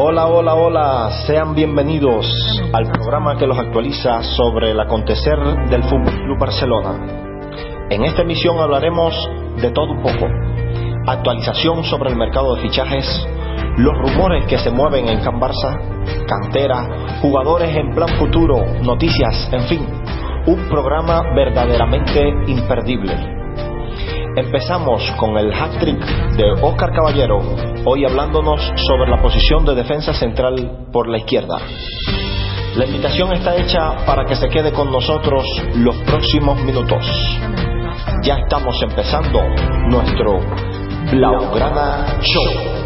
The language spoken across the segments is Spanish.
Hola, hola, hola, sean bienvenidos al programa que los actualiza sobre el acontecer del Fútbol Club Barcelona. En esta emisión hablaremos de todo un poco. Actualización sobre el mercado de fichajes, los rumores que se mueven en Can Barça, cantera, jugadores en plan futuro, noticias, en fin, un programa verdaderamente imperdible. Empezamos con el hat-trick de Oscar Caballero, hoy hablándonos sobre la posición de defensa central por la izquierda. La invitación está hecha para que se quede con nosotros los próximos minutos. Ya estamos empezando nuestro Blaugrana Show.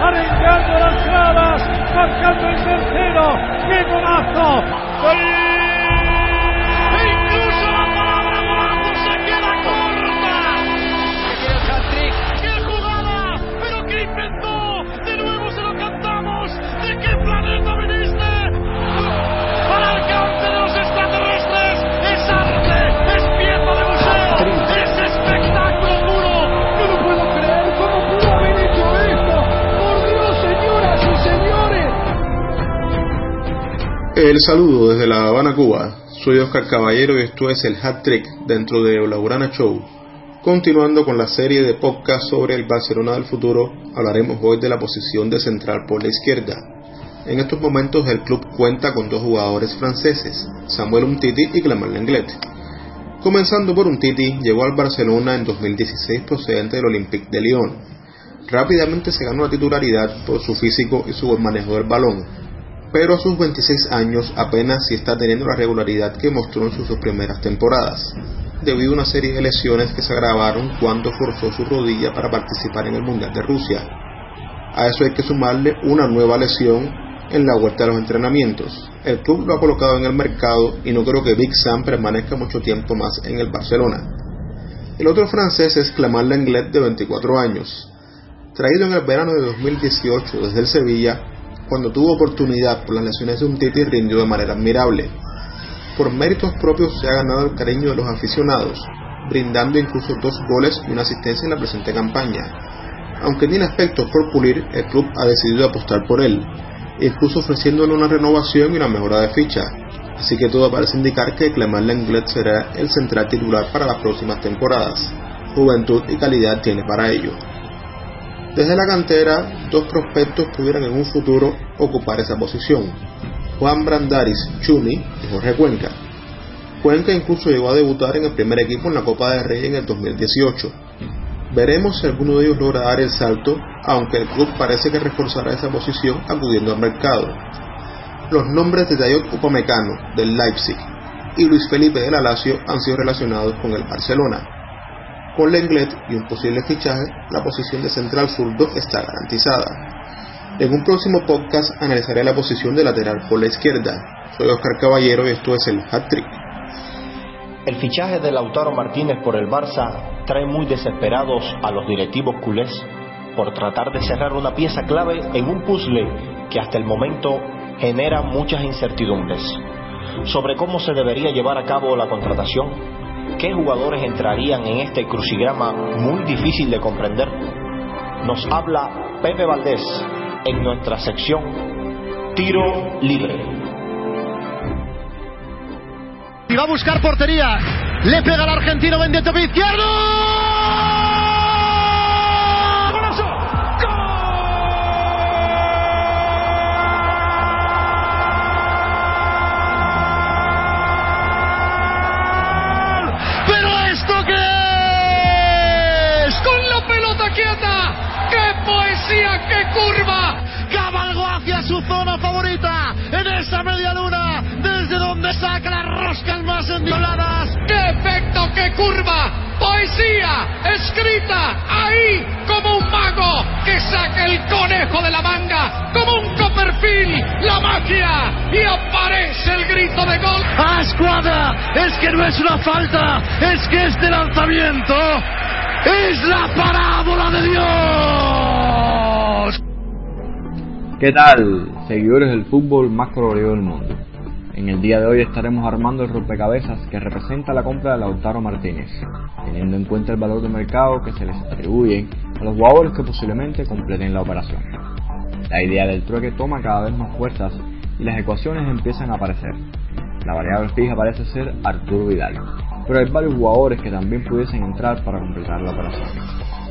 arengando las gradas, marcando el tercero, ¡qué golazo! ¡Gol! El saludo desde La Habana, Cuba. Soy Oscar Caballero y esto es el Hat Trick dentro de Laurana Show. Continuando con la serie de podcast sobre el Barcelona del futuro, hablaremos hoy de la posición de central por la izquierda. En estos momentos el club cuenta con dos jugadores franceses, Samuel Umtiti y Clement Lenglet. Comenzando por Umtiti, llegó al Barcelona en 2016 procedente del Olympique de Lyon. Rápidamente se ganó la titularidad por su físico y su buen manejo del balón, pero a sus 26 años apenas si está teniendo la regularidad que mostró en sus primeras temporadas, debido a una serie de lesiones que se agravaron cuando forzó su rodilla para participar en el Mundial de Rusia. A eso hay que sumarle una nueva lesión en la vuelta de los entrenamientos. El club lo ha colocado en el mercado y no creo que Big Sam permanezca mucho tiempo más en el Barcelona. El otro francés es Clement Lenglet de 24 años. Traído en el verano de 2018 desde el Sevilla, cuando tuvo oportunidad por las lesiones de un Titi rindió de manera admirable. Por méritos propios se ha ganado el cariño de los aficionados, brindando incluso dos goles y una asistencia en la presente campaña. Aunque tiene aspectos por pulir, el club ha decidido apostar por él, incluso ofreciéndole una renovación y una mejora de ficha, así que todo parece indicar que Clement Lenglet será el central titular para las próximas temporadas. Juventud y calidad tiene para ello. Desde la cantera, dos prospectos pudieran en un futuro ocupar esa posición. Juan Brandaris Chumi y Jorge Cuenca. Cuenca incluso llegó a debutar en el primer equipo en la Copa de Rey en el 2018. Veremos si alguno de ellos logra dar el salto, aunque el club parece que reforzará esa posición acudiendo al mercado. Los nombres de Dayot Upamecano del Leipzig y Luis Felipe de la Lazio han sido relacionados con el Barcelona. Con Lenglet y un posible fichaje, la posición de central zurdo está garantizada. En un próximo podcast analizaré la posición de lateral por la izquierda. Soy Oscar Caballero y esto es el Hat Trick. El fichaje de Lautaro Martínez por el Barça trae muy desesperados a los directivos culés por tratar de cerrar una pieza clave en un puzzle que hasta el momento genera muchas incertidumbres sobre cómo se debería llevar a cabo la contratación ¿Qué jugadores entrarían en este crucigrama muy difícil de comprender? Nos habla Pepe Valdés en nuestra sección Tiro Libre. Y va a buscar portería. Le pega al argentino Vendeto izquierdo. Zona favorita en esa media luna, desde donde saca las roscas más endioladas. ¡Qué efecto, qué curva! Poesía escrita ahí como un mago que saca el conejo de la manga, como un Copperfield, la magia y aparece el grito de gol. ¡A escuadra! Es que no es una falta, es que este lanzamiento es la parábola de Dios. ¿Qué tal, seguidores del fútbol más colorido del mundo? En el día de hoy estaremos armando el rompecabezas que representa la compra de Lautaro Martínez, teniendo en cuenta el valor de mercado que se les atribuye a los jugadores que posiblemente completen la operación. La idea del trueque toma cada vez más fuerzas y las ecuaciones empiezan a aparecer. La variable fija parece ser Arturo Vidal, pero hay varios jugadores que también pudiesen entrar para completar la operación.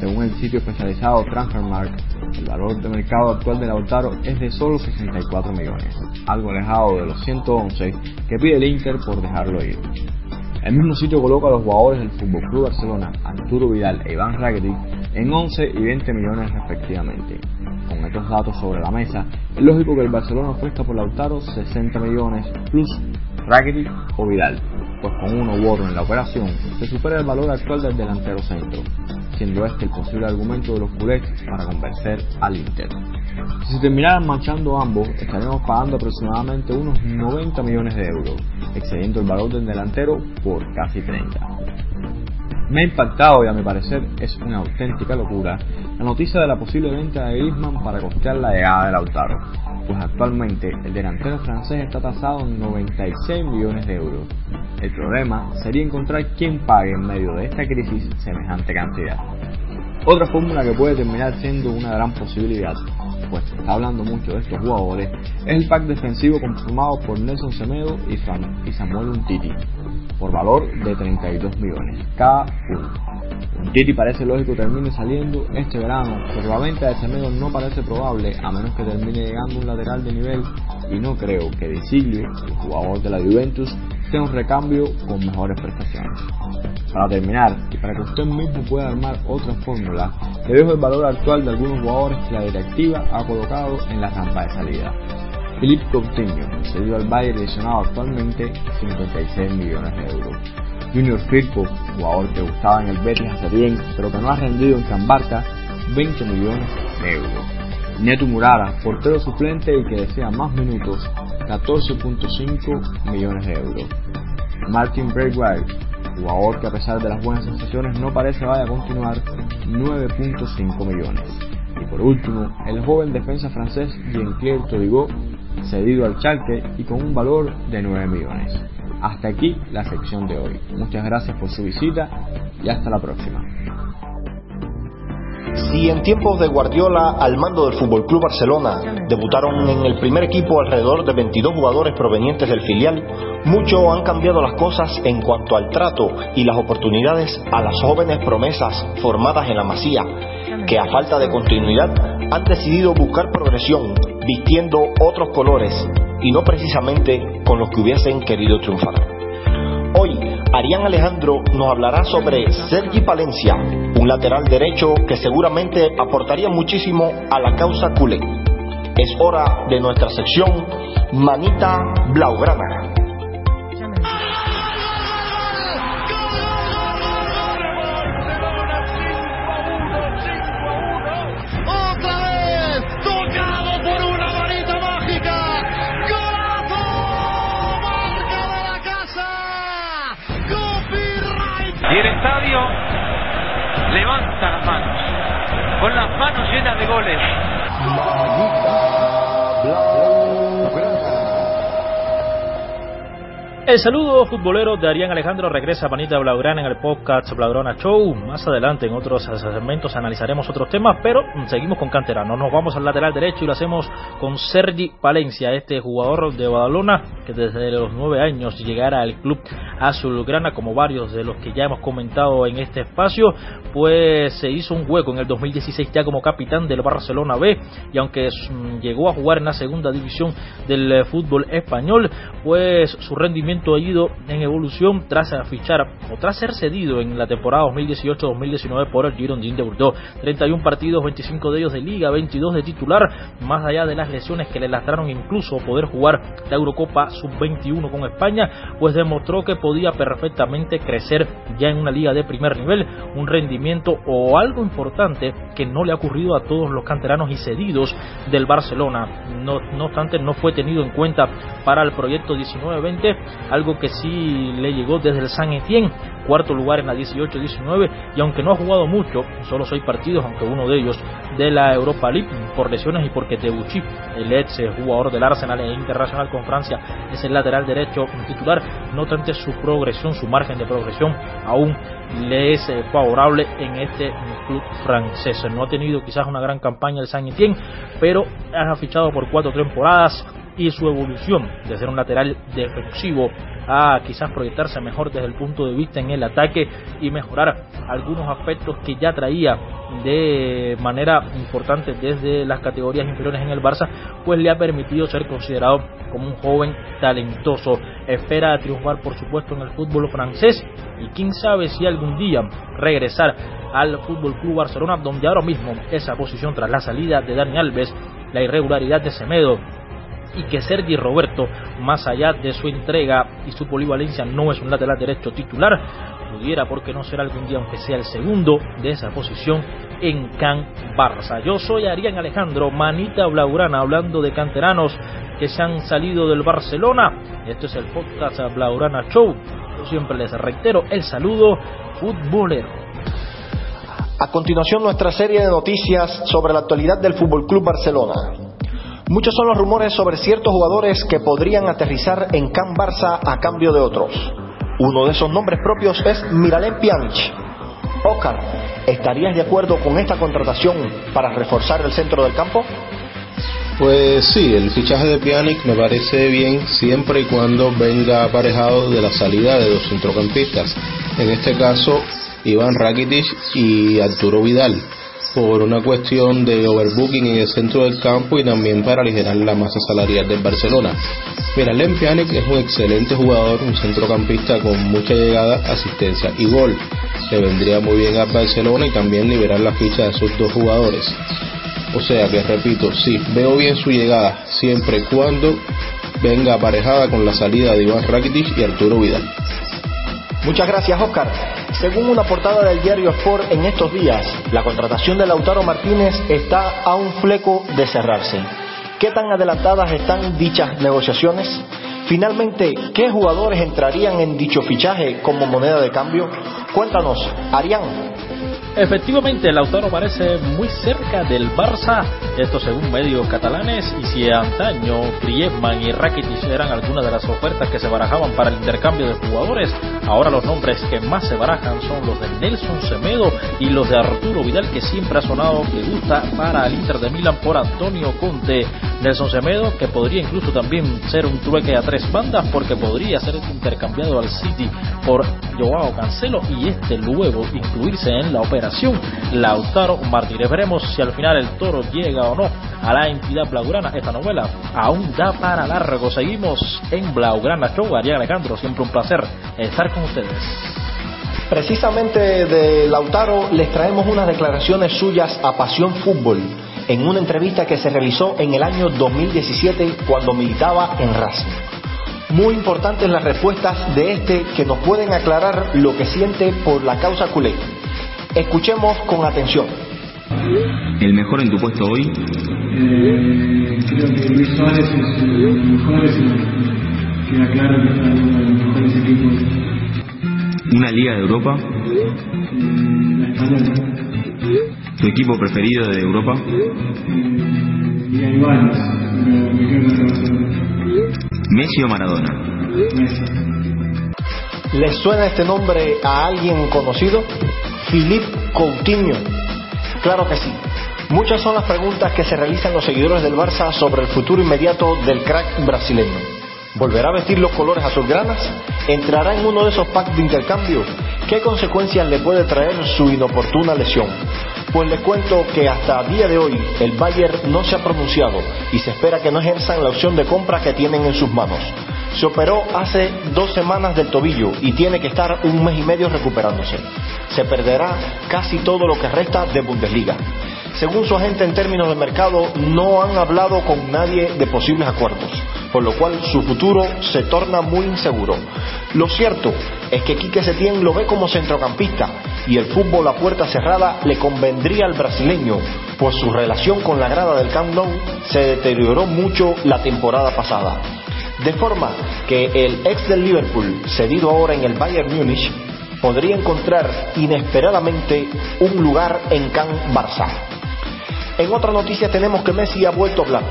Según el sitio especializado Transfermarkt, el valor de mercado actual de Lautaro es de solo 64 millones, algo alejado de los 111 que pide el Inter por dejarlo ir. El mismo sitio coloca a los jugadores del FC Barcelona, Arturo Vidal e Iván Rakitic, en 11 y 20 millones respectivamente. Con estos datos sobre la mesa, es lógico que el Barcelona ofrezca por Lautaro 60 millones plus Rakitic o Vidal, pues con uno u otro en la operación se supera el valor actual del delantero centro, siendo este el posible argumento de los culés para convencer al Inter. Si terminaran marchando ambos, estaríamos pagando aproximadamente unos 90 millones de euros, excediendo el valor del delantero por casi 30. Me ha impactado y a mi parecer es una auténtica locura la noticia de la posible venta de Griezmann para costear la llegada de Lautaro, pues actualmente el delantero francés está tasado en 96 millones de euros. El problema sería encontrar quién pague en medio de esta crisis semejante cantidad. Otra fórmula que puede terminar siendo una gran posibilidad, pues se está hablando mucho de estos jugadores, es el pack defensivo conformado por Nelson Semedo y Samuel Untiti, por valor de 32 millones cada uno. Untiti parece lógico termine saliendo este verano, pero la venta de Semedo no parece probable a menos que termine llegando un lateral de nivel y no creo que De Siglio, el jugador de la Juventus, sea un recambio con mejores prestaciones. Para terminar, y para que usted mismo pueda armar otra fórmula, le dejo el valor actual de algunos jugadores que la directiva ha colocado en la rampa de salida. Philippe Coutinho, cedido al Bayern lesionado actualmente 56 millones de euros. Junior Firpo, jugador que gustaba en el Betis hace bien, pero que no ha rendido en Cambarca, 20 millones de euros. Neto Murara, portero suplente y que desea más minutos, 14.5 millones de euros. Martin Braithwaite, jugador que a pesar de las buenas sensaciones no parece vaya a continuar, 9.5 millones. Y por último, el joven defensa francés Jean-Claire Todibo, cedido al Schalke y con un valor de 9 millones. Hasta aquí la sección de hoy. Muchas gracias por su visita y hasta la próxima. Si en tiempos de Guardiola al mando del Fútbol Club Barcelona debutaron en el primer equipo alrededor de 22 jugadores provenientes del filial, mucho han cambiado las cosas en cuanto al trato y las oportunidades a las jóvenes promesas formadas en la Masía, que a falta de continuidad han decidido buscar progresión vistiendo otros colores y no precisamente con los que hubiesen querido triunfar. Hoy, Arián Alejandro nos hablará sobre Sergi Palencia, un lateral derecho que seguramente aportaría muchísimo a la causa culé. Es hora de nuestra sección Manita Blaugrana. Con las manos llenas de goles. El saludo futbolero de Arián Alejandro regresa a Manita Blaugrana en el podcast Blaugrana Show. Más adelante en otros segmentos analizaremos otros temas, pero seguimos con Canterano. Nos vamos al lateral derecho y lo hacemos con Sergi Palencia, este jugador de Badalona que desde los nueve años llegara al club azulgrana, como varios de los que ya hemos comentado en este espacio, pues se hizo un hueco en el 2016 ya como capitán del Barcelona B y aunque llegó a jugar en la segunda división del fútbol español, pues su rendimiento ha ido en evolución tras fichar o tras ser cedido en la temporada 2018-2019 por el Girondin de Bordeaux. 31 partidos, 25 de ellos de liga, 22 de titular, más allá de las lesiones que le lastraron incluso poder jugar la Eurocopa Sub-21 con España, pues demostró que podía perfectamente crecer ya en una liga de primer nivel, un rendimiento o algo importante que no le ha ocurrido a todos los canteranos y cedidos del Barcelona. No obstante, no fue tenido en cuenta para el proyecto 19-20 algo que sí le llegó desde el San Etienne, cuarto lugar en la 18-19 y aunque no ha jugado mucho, solo seis partidos, aunque uno de ellos de la Europa League por lesiones y porque Tebuchi, el ex jugador del Arsenal e internacional con Francia, es el lateral derecho titular, no obstante su progresión, su margen de progresión aún le es eh, favorable en este club francés. No ha tenido quizás una gran campaña el San Etienne, pero ha fichado por cuatro temporadas y su evolución de ser un lateral defensivo a quizás proyectarse mejor desde el punto de vista en el ataque y mejorar algunos aspectos que ya traía de manera importante desde las categorías inferiores en el Barça, pues le ha permitido ser considerado como un joven talentoso. Espera triunfar, por supuesto, en el fútbol francés y quién sabe si algún día regresar al Fútbol Club Barcelona, donde ahora mismo esa posición tras la salida de Dani Alves, la irregularidad de Semedo, y que Sergi Roberto, más allá de su entrega y su polivalencia, no es un lateral derecho titular, pudiera, porque no ser algún día, aunque sea el segundo de esa posición en Can Barça. Yo soy Arián Alejandro, manita blaugrana, hablando de canteranos que se han salido del Barcelona. Esto es el podcast Blaugrana Show. Yo siempre les reitero el saludo futbolero. A continuación, nuestra serie de noticias sobre la actualidad del Fútbol Club Barcelona. Muchos son los rumores sobre ciertos jugadores que podrían aterrizar en Can Barça a cambio de otros. Uno de esos nombres propios es Miralem Pjanic. Oscar, ¿estarías de acuerdo con esta contratación para reforzar el centro del campo? Pues sí, el fichaje de Pjanic me parece bien siempre y cuando venga aparejado de la salida de dos centrocampistas. En este caso, Iván Rakitic y Arturo Vidal por una cuestión de overbooking en el centro del campo y también para aligerar la masa salarial del Barcelona. Miralem Pjanic es un excelente jugador, un centrocampista con mucha llegada, asistencia y gol. Le vendría muy bien al Barcelona y también liberar la ficha de sus dos jugadores. O sea que repito, sí, veo bien su llegada siempre y cuando venga aparejada con la salida de Iván Rakitic y Arturo Vidal. Muchas gracias, Oscar. Según una portada del diario Sport en estos días, la contratación de Lautaro Martínez está a un fleco de cerrarse. ¿Qué tan adelantadas están dichas negociaciones? Finalmente, ¿qué jugadores entrarían en dicho fichaje como moneda de cambio? Cuéntanos, Arián. Efectivamente, Lautaro parece muy cerca del Barça, esto según medios catalanes, y si antaño Griezmann y Rakitic eran algunas de las ofertas que se barajaban para el intercambio de jugadores, ahora los nombres que más se barajan son los de Nelson Semedo y los de Arturo Vidal, que siempre ha sonado que gusta para el Inter de Milán por Antonio Conte. Nelson Semedo, que podría incluso también ser un trueque a tres bandas, porque podría ser intercambiado al City por Joao Cancelo y este luego incluirse en la operación Lautaro Martínez. Veremos si al final el toro llega o no a la entidad blaugrana. Esta novela aún da para largo. Seguimos en Blaugrana Show. Ariel Alejandro, siempre un placer estar con ustedes. Precisamente de Lautaro les traemos unas declaraciones suyas a Pasión Fútbol en una entrevista que se realizó en el año 2017 cuando militaba en Racing. Muy importantes las respuestas de este que nos pueden aclarar lo que siente por la causa culé. Escuchemos con atención. ¿El mejor en tu puesto hoy? Eh, creo que Luis Suárez es el mejor, es el, queda claro que está en uno de los mejores equipos. ¿Una liga de Europa? Eh, la española. ¿Tu equipo preferido de Europa? Eh, y hay varios, pero me quedo con Barcelona. ¿Messi o Maradona? Messi. ¿Les suena este nombre a alguien conocido? Philippe Coutinho. Claro que sí. Muchas son las preguntas que se realizan los seguidores del Barça sobre el futuro inmediato del crack brasileño. ¿Volverá a vestir los colores azulgranas? ¿Entrará en uno de esos packs de intercambio? ¿Qué consecuencias le puede traer su inoportuna lesión? Pues les cuento que hasta día de hoy el Bayern no se ha pronunciado y se espera que no ejerzan la opción de compra que tienen en sus manos. Se operó hace dos semanas del tobillo y tiene que estar un mes y medio recuperándose. Se perderá casi todo lo que resta de Bundesliga. Según su agente en términos de mercado, no han hablado con nadie de posibles acuerdos, por lo cual su futuro se torna muy inseguro. Lo cierto es que Quique Setién lo ve como centrocampista y el fútbol a puerta cerrada le convendría al brasileño, pues su relación con la grada del Camp Nou se deterioró mucho la temporada pasada. De forma que el ex del Liverpool, cedido ahora en el Bayern Múnich, podría encontrar inesperadamente un lugar en Can Barça. En otra noticia tenemos que Messi ha vuelto a hablar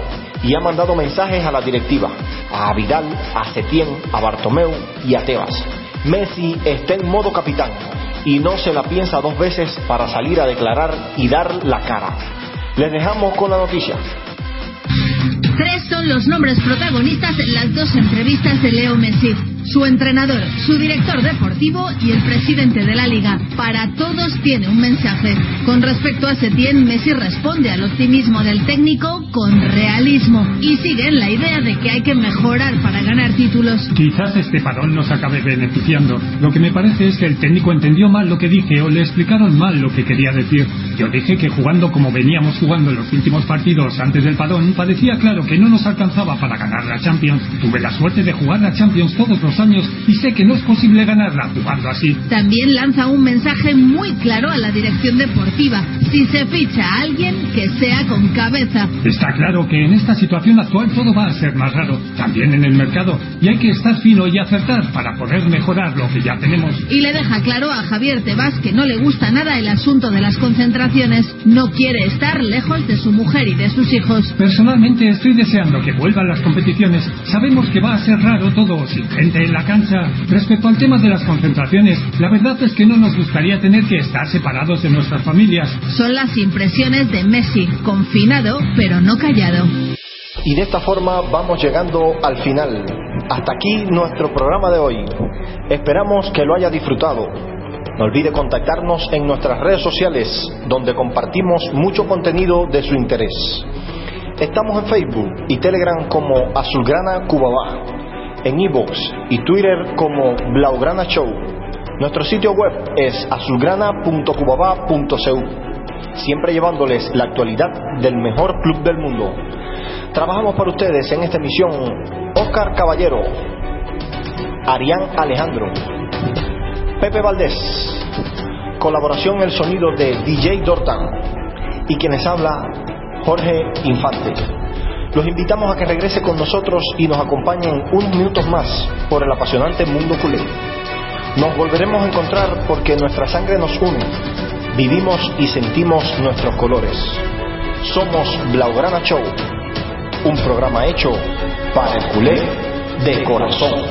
y ha mandado mensajes a la directiva, a Vidal, a Setién, a Bartomeu y a Tebas. Messi está en modo capitán y no se la piensa dos veces para salir a declarar y dar la cara. Les dejamos con la noticia. Tres son los nombres protagonistas en las dos entrevistas de Leo Messi su entrenador, su director deportivo y el presidente de la liga. Para todos tiene un mensaje. Con respecto a Setién, Messi responde al optimismo del técnico con realismo y sigue en la idea de que hay que mejorar para ganar títulos. Quizás este parón nos acabe beneficiando. Lo que me parece es que el técnico entendió mal lo que dije o le explicaron mal lo que quería decir. Yo dije que jugando como veníamos jugando en los últimos partidos antes del parón, parecía claro que no nos alcanzaba para ganar la Champions. Tuve la suerte de jugar la Champions todos los años y sé que no es posible ganarla jugando así. También lanza un mensaje muy claro a la dirección deportiva. Si se ficha a alguien, que sea con cabeza. Está claro que en esta situación actual todo va a ser más raro, también en el mercado, y hay que estar fino y acertar para poder mejorar lo que ya tenemos. Y le deja claro a Javier Tebas que no le gusta nada el asunto de las concentraciones. No quiere estar lejos de su mujer y de sus hijos. Personalmente estoy deseando que vuelvan las competiciones. Sabemos que va a ser raro todo sin gente en la cancha. Respecto al tema de las concentraciones, la verdad es que no nos gustaría tener que estar separados de nuestras familias. Son las impresiones de Messi, confinado pero no callado. Y de esta forma vamos llegando al final. Hasta aquí nuestro programa de hoy. Esperamos que lo haya disfrutado. No olvide contactarnos en nuestras redes sociales, donde compartimos mucho contenido de su interés. Estamos en Facebook y Telegram como Azulgrana Cubabá en iVoox y Twitter como Blaugrana Show. Nuestro sitio web es azulgrana.cubaba.cu, siempre llevándoles la actualidad del mejor club del mundo. Trabajamos para ustedes en esta emisión Oscar Caballero, Arián Alejandro, Pepe Valdés, colaboración el sonido de DJ Dortan y quienes habla Jorge Infante. Los invitamos a que regrese con nosotros y nos acompañen unos minutos más por el apasionante mundo culé. Nos volveremos a encontrar porque nuestra sangre nos une. Vivimos y sentimos nuestros colores. Somos Blaugrana Show, un programa hecho para el culé de corazón.